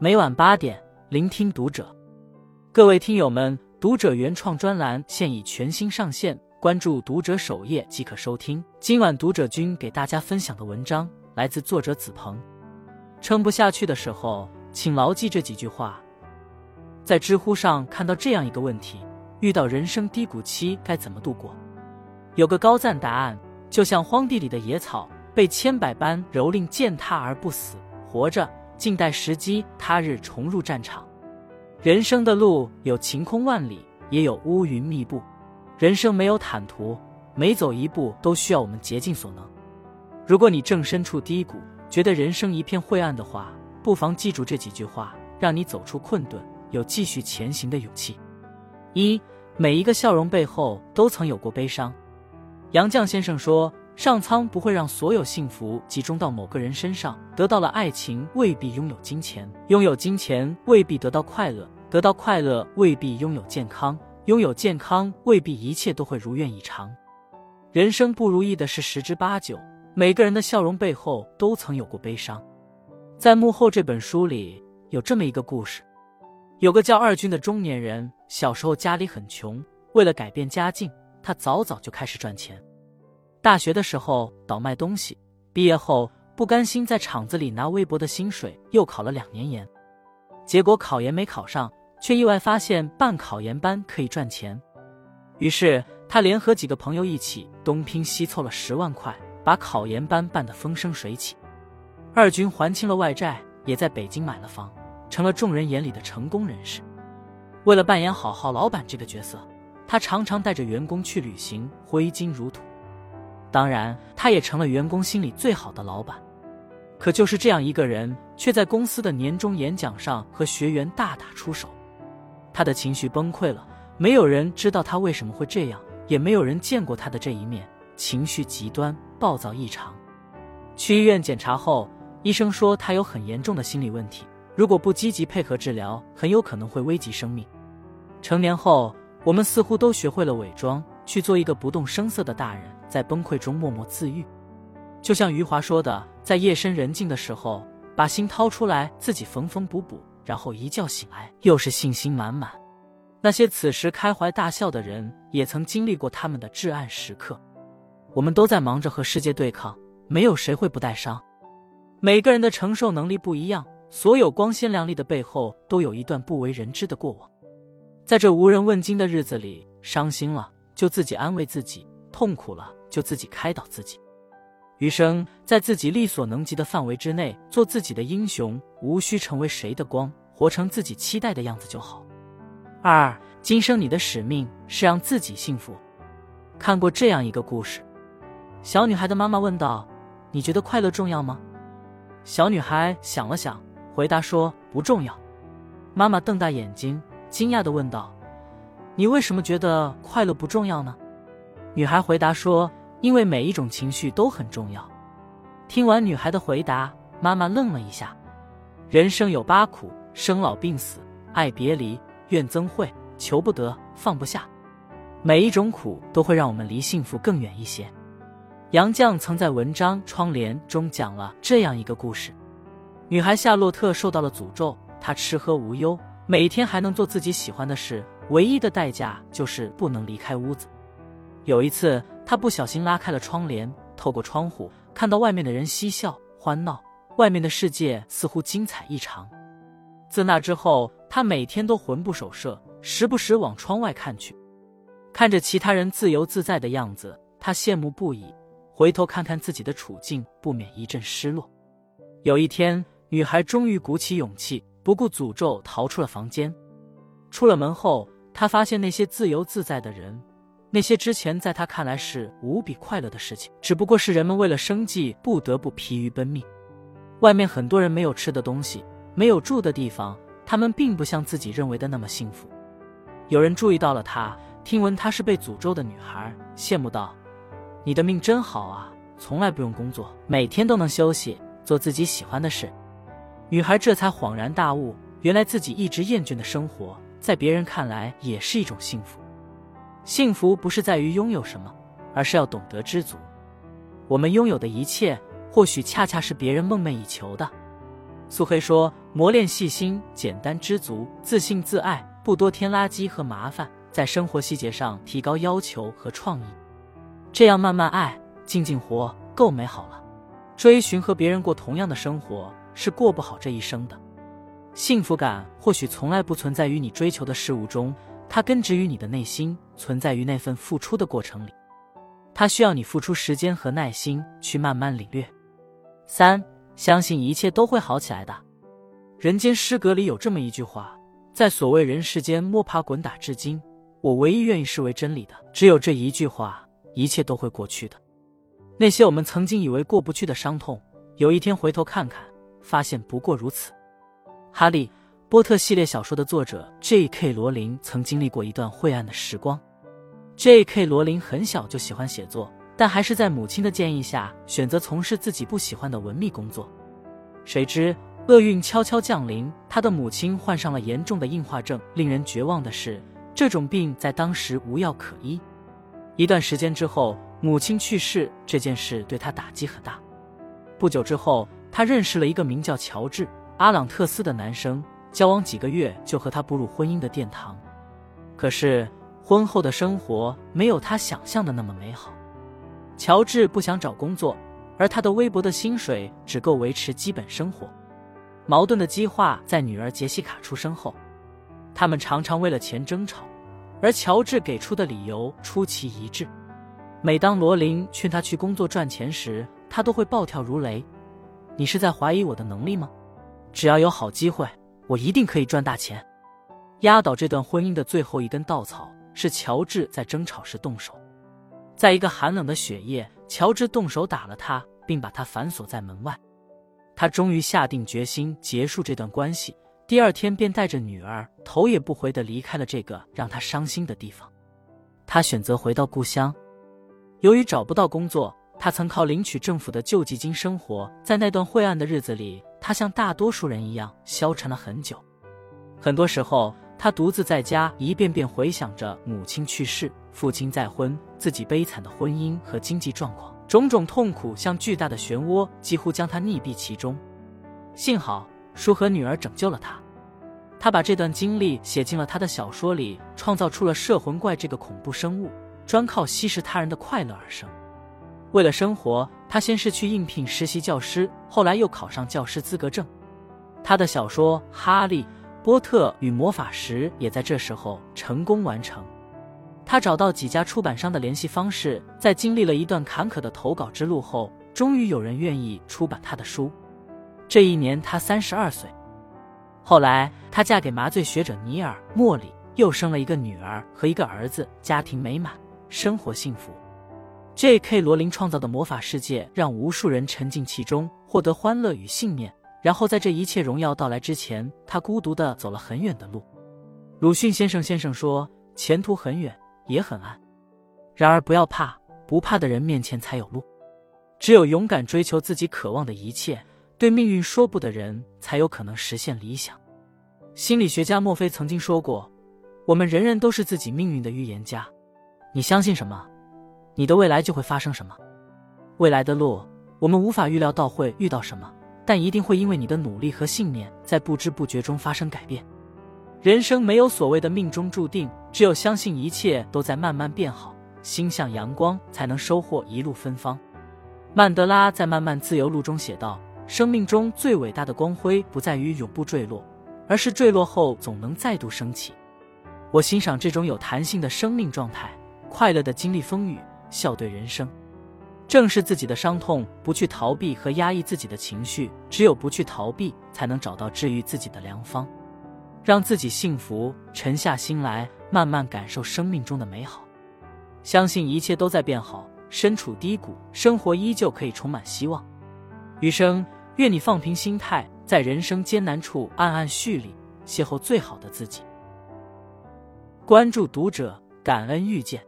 每晚八点，聆听读者。各位听友们，读者原创专栏现已全新上线，关注读者首页即可收听。今晚读者君给大家分享的文章来自作者子鹏。撑不下去的时候，请牢记这几句话。在知乎上看到这样一个问题：遇到人生低谷期该怎么度过？有个高赞答案：就像荒地里的野草，被千百般蹂躏践踏而不死，活着。静待时机，他日重入战场。人生的路有晴空万里，也有乌云密布。人生没有坦途，每走一步都需要我们竭尽所能。如果你正身处低谷，觉得人生一片晦暗的话，不妨记住这几句话，让你走出困顿，有继续前行的勇气。一，每一个笑容背后都曾有过悲伤。杨绛先生说。上苍不会让所有幸福集中到某个人身上。得到了爱情，未必拥有金钱；拥有金钱，未必得到快乐；得到快乐，未必拥有健康；拥有健康，未必一切都会如愿以偿。人生不如意的事十之八九，每个人的笑容背后都曾有过悲伤。在《幕后》这本书里，有这么一个故事：有个叫二军的中年人，小时候家里很穷，为了改变家境，他早早就开始赚钱。大学的时候倒卖东西，毕业后不甘心在厂子里拿微薄的薪水，又考了两年研，结果考研没考上，却意外发现办考研班可以赚钱，于是他联合几个朋友一起东拼西凑了十万块，把考研班办得风生水起。二军还清了外债，也在北京买了房，成了众人眼里的成功人士。为了扮演好好老板这个角色，他常常带着员工去旅行，挥金如土。当然，他也成了员工心里最好的老板。可就是这样一个人，却在公司的年终演讲上和学员大打出手。他的情绪崩溃了，没有人知道他为什么会这样，也没有人见过他的这一面，情绪极端，暴躁异常。去医院检查后，医生说他有很严重的心理问题，如果不积极配合治疗，很有可能会危及生命。成年后，我们似乎都学会了伪装，去做一个不动声色的大人。在崩溃中默默自愈，就像余华说的，在夜深人静的时候，把心掏出来，自己缝缝补补，然后一觉醒来，又是信心满满。那些此时开怀大笑的人，也曾经历过他们的至暗时刻。我们都在忙着和世界对抗，没有谁会不带伤。每个人的承受能力不一样，所有光鲜亮丽的背后，都有一段不为人知的过往。在这无人问津的日子里，伤心了就自己安慰自己，痛苦了。就自己开导自己，余生在自己力所能及的范围之内，做自己的英雄，无需成为谁的光，活成自己期待的样子就好。二，今生你的使命是让自己幸福。看过这样一个故事，小女孩的妈妈问道：“你觉得快乐重要吗？”小女孩想了想，回答说：“不重要。”妈妈瞪大眼睛，惊讶的问道：“你为什么觉得快乐不重要呢？”女孩回答说。因为每一种情绪都很重要。听完女孩的回答，妈妈愣了一下。人生有八苦：生老病死、爱别离、怨憎会、求不得、放不下。每一种苦都会让我们离幸福更远一些。杨绛曾在文章《窗帘》中讲了这样一个故事：女孩夏洛特受到了诅咒，她吃喝无忧，每天还能做自己喜欢的事，唯一的代价就是不能离开屋子。有一次。他不小心拉开了窗帘，透过窗户看到外面的人嬉笑欢闹，外面的世界似乎精彩异常。自那之后，他每天都魂不守舍，时不时往窗外看去，看着其他人自由自在的样子，他羡慕不已。回头看看自己的处境，不免一阵失落。有一天，女孩终于鼓起勇气，不顾诅咒，逃出了房间。出了门后，他发现那些自由自在的人。那些之前在他看来是无比快乐的事情，只不过是人们为了生计不得不疲于奔命。外面很多人没有吃的东西，没有住的地方，他们并不像自己认为的那么幸福。有人注意到了她，听闻她是被诅咒的女孩，羡慕道：“你的命真好啊，从来不用工作，每天都能休息，做自己喜欢的事。”女孩这才恍然大悟，原来自己一直厌倦的生活，在别人看来也是一种幸福。幸福不是在于拥有什么，而是要懂得知足。我们拥有的一切，或许恰恰是别人梦寐以求的。苏黑说：“磨练细心、简单、知足、自信、自爱，不多添垃圾和麻烦，在生活细节上提高要求和创意，这样慢慢爱，静静活，够美好了。追寻和别人过同样的生活，是过不好这一生的。幸福感或许从来不存在于你追求的事物中，它根植于你的内心，存在于那份付出的过程里。它需要你付出时间和耐心去慢慢领略。”三。相信一切都会好起来的。人间失格里有这么一句话：在所谓人世间摸爬滚打至今，我唯一愿意视为真理的，只有这一句话：一切都会过去的。那些我们曾经以为过不去的伤痛，有一天回头看看，发现不过如此。哈利波特系列小说的作者 J.K. 罗琳曾经历过一段晦暗的时光。J.K. 罗琳很小就喜欢写作。但还是在母亲的建议下，选择从事自己不喜欢的文秘工作。谁知厄运悄悄降临，他的母亲患上了严重的硬化症。令人绝望的是，这种病在当时无药可医。一段时间之后，母亲去世，这件事对他打击很大。不久之后，他认识了一个名叫乔治·阿朗特斯的男生，交往几个月就和他步入婚姻的殿堂。可是，婚后的生活没有他想象的那么美好。乔治不想找工作，而他的微薄的薪水只够维持基本生活。矛盾的激化在女儿杰西卡出生后，他们常常为了钱争吵，而乔治给出的理由出奇一致。每当罗琳劝他去工作赚钱时，他都会暴跳如雷：“你是在怀疑我的能力吗？只要有好机会，我一定可以赚大钱。”压倒这段婚姻的最后一根稻草是乔治在争吵时动手。在一个寒冷的雪夜，乔治动手打了他，并把他反锁在门外。他终于下定决心结束这段关系。第二天，便带着女儿头也不回地离开了这个让他伤心的地方。他选择回到故乡。由于找不到工作，他曾靠领取政府的救济金生活。在那段晦暗的日子里，他像大多数人一样消沉了很久。很多时候，他独自在家，一遍遍回想着母亲去世。父亲再婚，自己悲惨的婚姻和经济状况，种种痛苦像巨大的漩涡，几乎将他溺毙其中。幸好叔和女儿拯救了他。他把这段经历写进了他的小说里，创造出了摄魂怪这个恐怖生物，专靠吸食他人的快乐而生。为了生活，他先是去应聘实习教师，后来又考上教师资格证。他的小说《哈利波特与魔法石》也在这时候成功完成。他找到几家出版商的联系方式，在经历了一段坎坷的投稿之路后，终于有人愿意出版他的书。这一年他三十二岁。后来他嫁给麻醉学者尼尔·莫里，又生了一个女儿和一个儿子，家庭美满，生活幸福。J.K. 罗琳创造的魔法世界让无数人沉浸其中，获得欢乐与信念。然后在这一切荣耀到来之前，他孤独地走了很远的路。鲁迅先生先生说：“前途很远。”也很暗，然而不要怕，不怕的人面前才有路。只有勇敢追求自己渴望的一切，对命运说不的人，才有可能实现理想。心理学家墨菲曾经说过：“我们人人都是自己命运的预言家。你相信什么，你的未来就会发生什么。未来的路，我们无法预料到会遇到什么，但一定会因为你的努力和信念，在不知不觉中发生改变。”人生没有所谓的命中注定，只有相信一切都在慢慢变好，心向阳光，才能收获一路芬芳。曼德拉在《漫漫自由路》中写道：“生命中最伟大的光辉，不在于永不坠落，而是坠落后总能再度升起。”我欣赏这种有弹性的生命状态，快乐的经历风雨，笑对人生。正视自己的伤痛，不去逃避和压抑自己的情绪，只有不去逃避，才能找到治愈自己的良方。让自己幸福，沉下心来，慢慢感受生命中的美好，相信一切都在变好。身处低谷，生活依旧可以充满希望。余生，愿你放平心态，在人生艰难处暗暗蓄力，邂逅最好的自己。关注读者，感恩遇见。